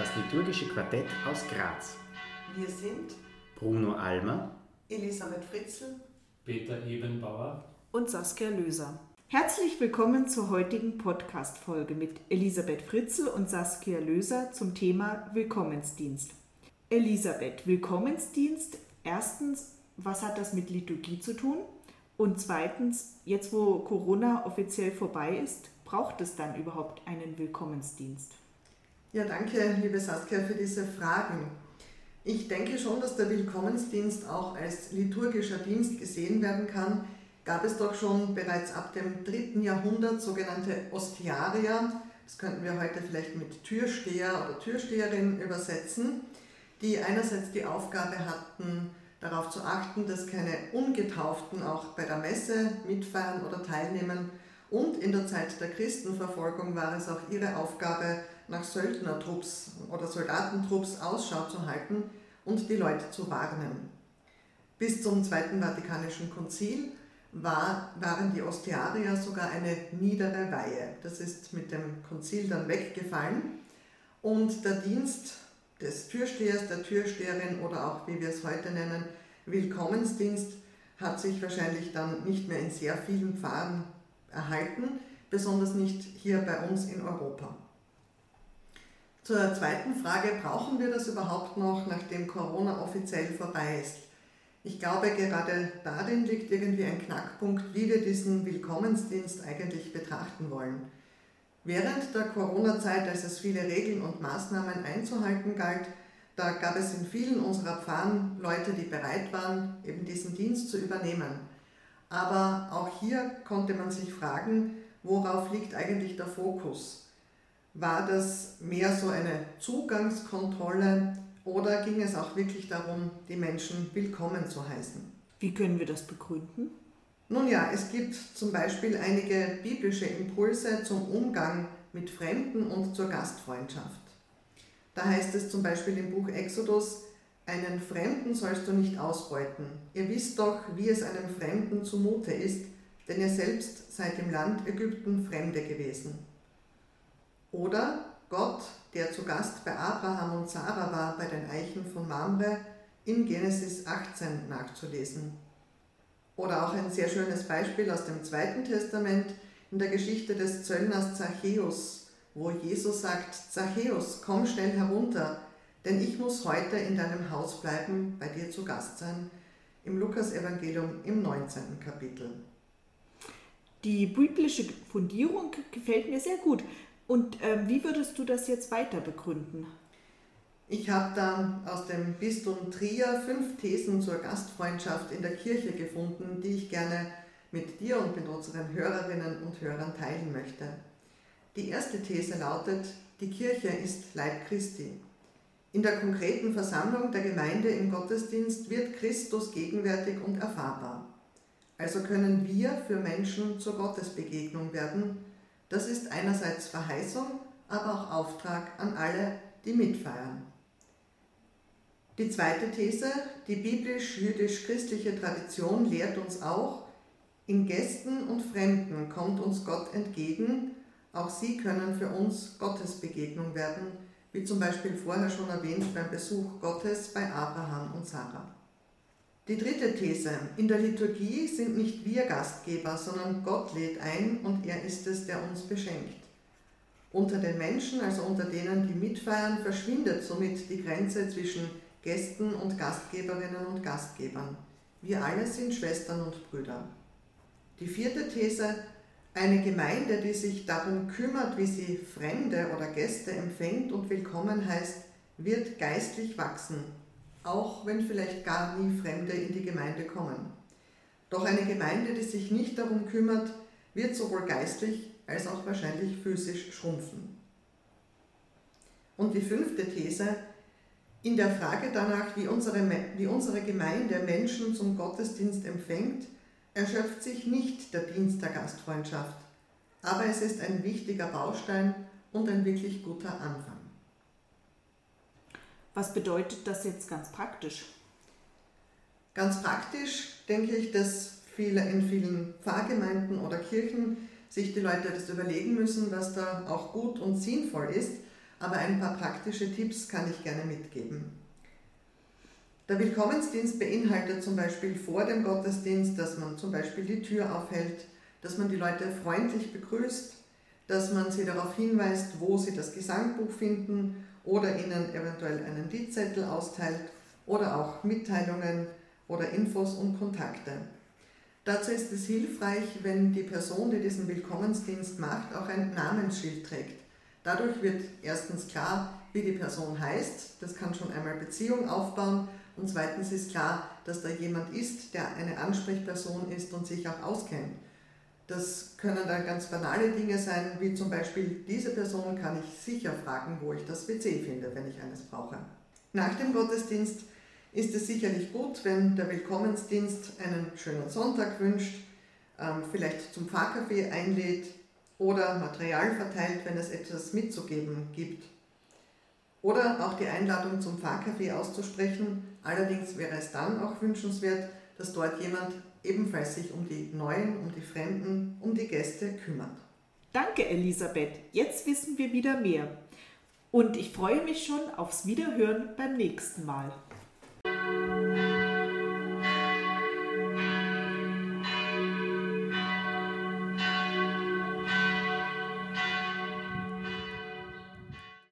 das liturgische Quartett aus Graz. Wir sind Bruno Almer, Elisabeth Fritzl, Peter Ebenbauer und Saskia Löser. Herzlich willkommen zur heutigen Podcast-Folge mit Elisabeth Fritzl und Saskia Löser zum Thema Willkommensdienst. Elisabeth, Willkommensdienst. Erstens, was hat das mit Liturgie zu tun? Und zweitens, jetzt wo Corona offiziell vorbei ist, braucht es dann überhaupt einen Willkommensdienst? Ja, danke, liebe Saskia, für diese Fragen. Ich denke schon, dass der Willkommensdienst auch als liturgischer Dienst gesehen werden kann. Gab es doch schon bereits ab dem dritten Jahrhundert sogenannte Ostiarier, das könnten wir heute vielleicht mit Türsteher oder Türsteherin übersetzen, die einerseits die Aufgabe hatten, darauf zu achten, dass keine Ungetauften auch bei der Messe mitfeiern oder teilnehmen. Und in der Zeit der Christenverfolgung war es auch ihre Aufgabe, nach Söldnertrupps oder Soldatentrupps Ausschau zu halten und die Leute zu warnen. Bis zum Zweiten Vatikanischen Konzil war, waren die Ostiarier sogar eine niedere Weihe. Das ist mit dem Konzil dann weggefallen. Und der Dienst des Türstehers, der Türsteherin oder auch, wie wir es heute nennen, Willkommensdienst, hat sich wahrscheinlich dann nicht mehr in sehr vielen Pfarren erhalten, besonders nicht hier bei uns in Europa. Zur zweiten Frage, brauchen wir das überhaupt noch, nachdem Corona offiziell vorbei ist? Ich glaube, gerade darin liegt irgendwie ein Knackpunkt, wie wir diesen Willkommensdienst eigentlich betrachten wollen. Während der Corona-Zeit, als es viele Regeln und Maßnahmen einzuhalten galt, da gab es in vielen unserer Pfarren Leute, die bereit waren, eben diesen Dienst zu übernehmen. Aber auch hier konnte man sich fragen, worauf liegt eigentlich der Fokus? War das mehr so eine Zugangskontrolle oder ging es auch wirklich darum, die Menschen willkommen zu heißen? Wie können wir das begründen? Nun ja, es gibt zum Beispiel einige biblische Impulse zum Umgang mit Fremden und zur Gastfreundschaft. Da heißt es zum Beispiel im Buch Exodus, einen Fremden sollst du nicht ausbeuten. Ihr wisst doch, wie es einem Fremden zumute ist, denn ihr selbst seid im Land Ägypten Fremde gewesen. Oder Gott, der zu Gast bei Abraham und Sarah war bei den Eichen von Mamre, in Genesis 18 nachzulesen. Oder auch ein sehr schönes Beispiel aus dem Zweiten Testament in der Geschichte des Zöllners Zachäus, wo Jesus sagt, Zachäus, komm schnell herunter, denn ich muss heute in deinem Haus bleiben, bei dir zu Gast sein, im Lukasevangelium im 19. Kapitel. Die biblische Fundierung gefällt mir sehr gut. Und äh, wie würdest du das jetzt weiter begründen? Ich habe da aus dem Bistum Trier fünf Thesen zur Gastfreundschaft in der Kirche gefunden, die ich gerne mit dir und mit unseren Hörerinnen und Hörern teilen möchte. Die erste These lautet, die Kirche ist Leib Christi. In der konkreten Versammlung der Gemeinde im Gottesdienst wird Christus gegenwärtig und erfahrbar. Also können wir für Menschen zur Gottesbegegnung werden, das ist einerseits Verheißung, aber auch Auftrag an alle, die mitfeiern. Die zweite These, die biblisch-jüdisch-christliche Tradition lehrt uns auch, in Gästen und Fremden kommt uns Gott entgegen, auch sie können für uns Gottesbegegnung werden, wie zum Beispiel vorher schon erwähnt beim Besuch Gottes bei Abraham und Sarah. Die dritte These. In der Liturgie sind nicht wir Gastgeber, sondern Gott lädt ein und er ist es, der uns beschenkt. Unter den Menschen, also unter denen, die mitfeiern, verschwindet somit die Grenze zwischen Gästen und Gastgeberinnen und Gastgebern. Wir alle sind Schwestern und Brüder. Die vierte These. Eine Gemeinde, die sich darum kümmert, wie sie Fremde oder Gäste empfängt und willkommen heißt, wird geistlich wachsen auch wenn vielleicht gar nie Fremde in die Gemeinde kommen. Doch eine Gemeinde, die sich nicht darum kümmert, wird sowohl geistlich als auch wahrscheinlich physisch schrumpfen. Und die fünfte These, in der Frage danach, wie unsere, wie unsere Gemeinde Menschen zum Gottesdienst empfängt, erschöpft sich nicht der Dienst der Gastfreundschaft, aber es ist ein wichtiger Baustein und ein wirklich guter Anfang. Was bedeutet das jetzt ganz praktisch? Ganz praktisch denke ich, dass viele, in vielen Pfarrgemeinden oder Kirchen sich die Leute das überlegen müssen, was da auch gut und sinnvoll ist. aber ein paar praktische Tipps kann ich gerne mitgeben. Der Willkommensdienst beinhaltet zum Beispiel vor dem Gottesdienst, dass man zum Beispiel die Tür aufhält, dass man die Leute freundlich begrüßt, dass man sie darauf hinweist, wo sie das Gesangbuch finden oder ihnen eventuell einen Liedzettel austeilt oder auch Mitteilungen oder Infos und Kontakte. Dazu ist es hilfreich, wenn die Person, die diesen Willkommensdienst macht, auch ein Namensschild trägt. Dadurch wird erstens klar, wie die Person heißt, das kann schon einmal Beziehung aufbauen und zweitens ist klar, dass da jemand ist, der eine Ansprechperson ist und sich auch auskennt. Das können dann ganz banale Dinge sein, wie zum Beispiel, diese Person kann ich sicher fragen, wo ich das WC finde, wenn ich eines brauche. Nach dem Gottesdienst ist es sicherlich gut, wenn der Willkommensdienst einen schönen Sonntag wünscht, ähm, vielleicht zum Pfarrcafé einlädt oder Material verteilt, wenn es etwas mitzugeben gibt. Oder auch die Einladung zum Pfarrcafé auszusprechen. Allerdings wäre es dann auch wünschenswert, dass dort jemand ebenfalls sich um die Neuen, um die Fremden, um die Gäste kümmert. Danke, Elisabeth. Jetzt wissen wir wieder mehr. Und ich freue mich schon aufs Wiederhören beim nächsten Mal.